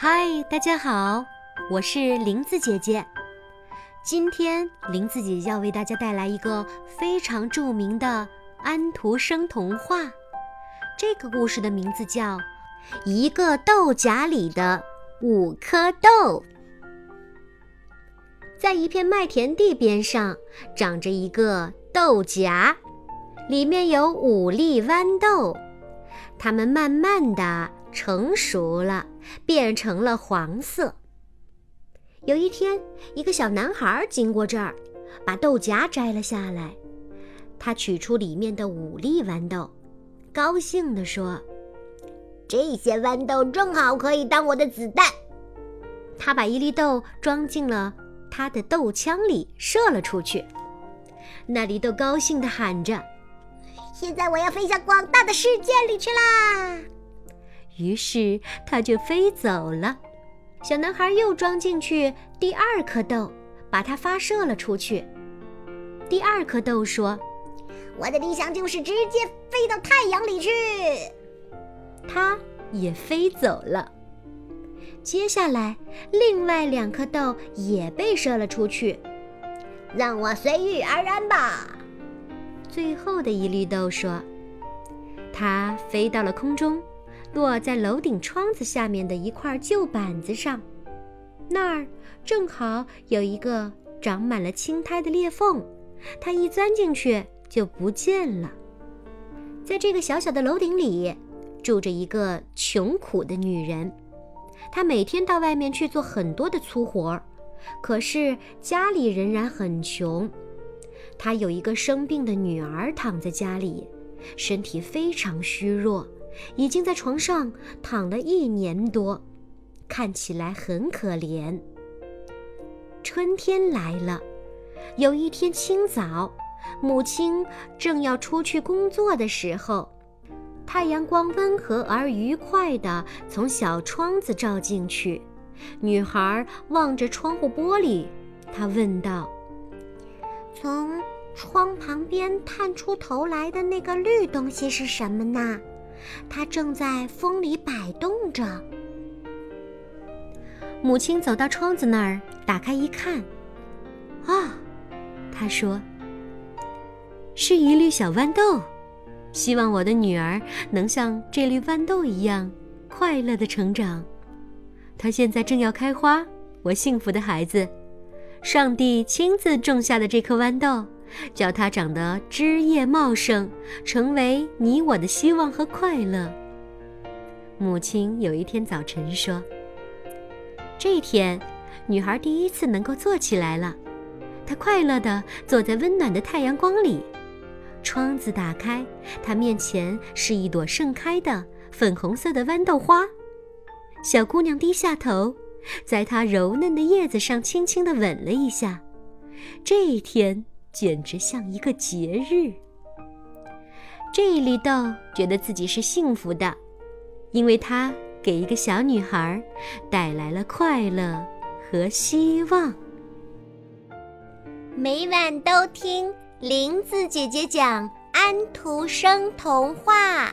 嗨，大家好，我是林子姐姐。今天林子姐姐要为大家带来一个非常著名的安徒生童话。这个故事的名字叫《一个豆荚里的五颗豆》。在一片麦田地边上，长着一个豆荚，里面有五粒豌豆，它们慢慢的。成熟了，变成了黄色。有一天，一个小男孩经过这儿，把豆荚摘了下来。他取出里面的五粒豌豆，高兴地说：“这些豌豆正好可以当我的子弹。”他把一粒豆装进了他的豆枪里，射了出去。那粒豆高兴地喊着：“现在我要飞向广大的世界里去啦！”于是它就飞走了。小男孩又装进去第二颗豆，把它发射了出去。第二颗豆说：“我的理想就是直接飞到太阳里去。”它也飞走了。接下来，另外两颗豆也被射了出去。让我随遇而安吧。最后的一粒豆说：“它飞到了空中。”落在楼顶窗子下面的一块旧板子上，那儿正好有一个长满了青苔的裂缝，它一钻进去就不见了。在这个小小的楼顶里，住着一个穷苦的女人，她每天到外面去做很多的粗活儿，可是家里仍然很穷。她有一个生病的女儿躺在家里，身体非常虚弱。已经在床上躺了一年多，看起来很可怜。春天来了，有一天清早，母亲正要出去工作的时候，太阳光温和而愉快地从小窗子照进去。女孩望着窗户玻璃，她问道：“从窗旁边探出头来的那个绿东西是什么呢？”它正在风里摆动着。母亲走到窗子那儿，打开一看，啊，她说：“是一粒小豌豆，希望我的女儿能像这粒豌豆一样快乐的成长。它现在正要开花，我幸福的孩子，上帝亲自种下的这颗豌豆。”叫它长得枝叶茂盛，成为你我的希望和快乐。母亲有一天早晨说：“这天，女孩第一次能够坐起来了。她快乐地坐在温暖的太阳光里。窗子打开，她面前是一朵盛开的粉红色的豌豆花。小姑娘低下头，在她柔嫩的叶子上轻轻地吻了一下。这一天。”简直像一个节日。这一粒豆觉得自己是幸福的，因为它给一个小女孩带来了快乐和希望。每晚都听林子姐姐讲安徒生童话。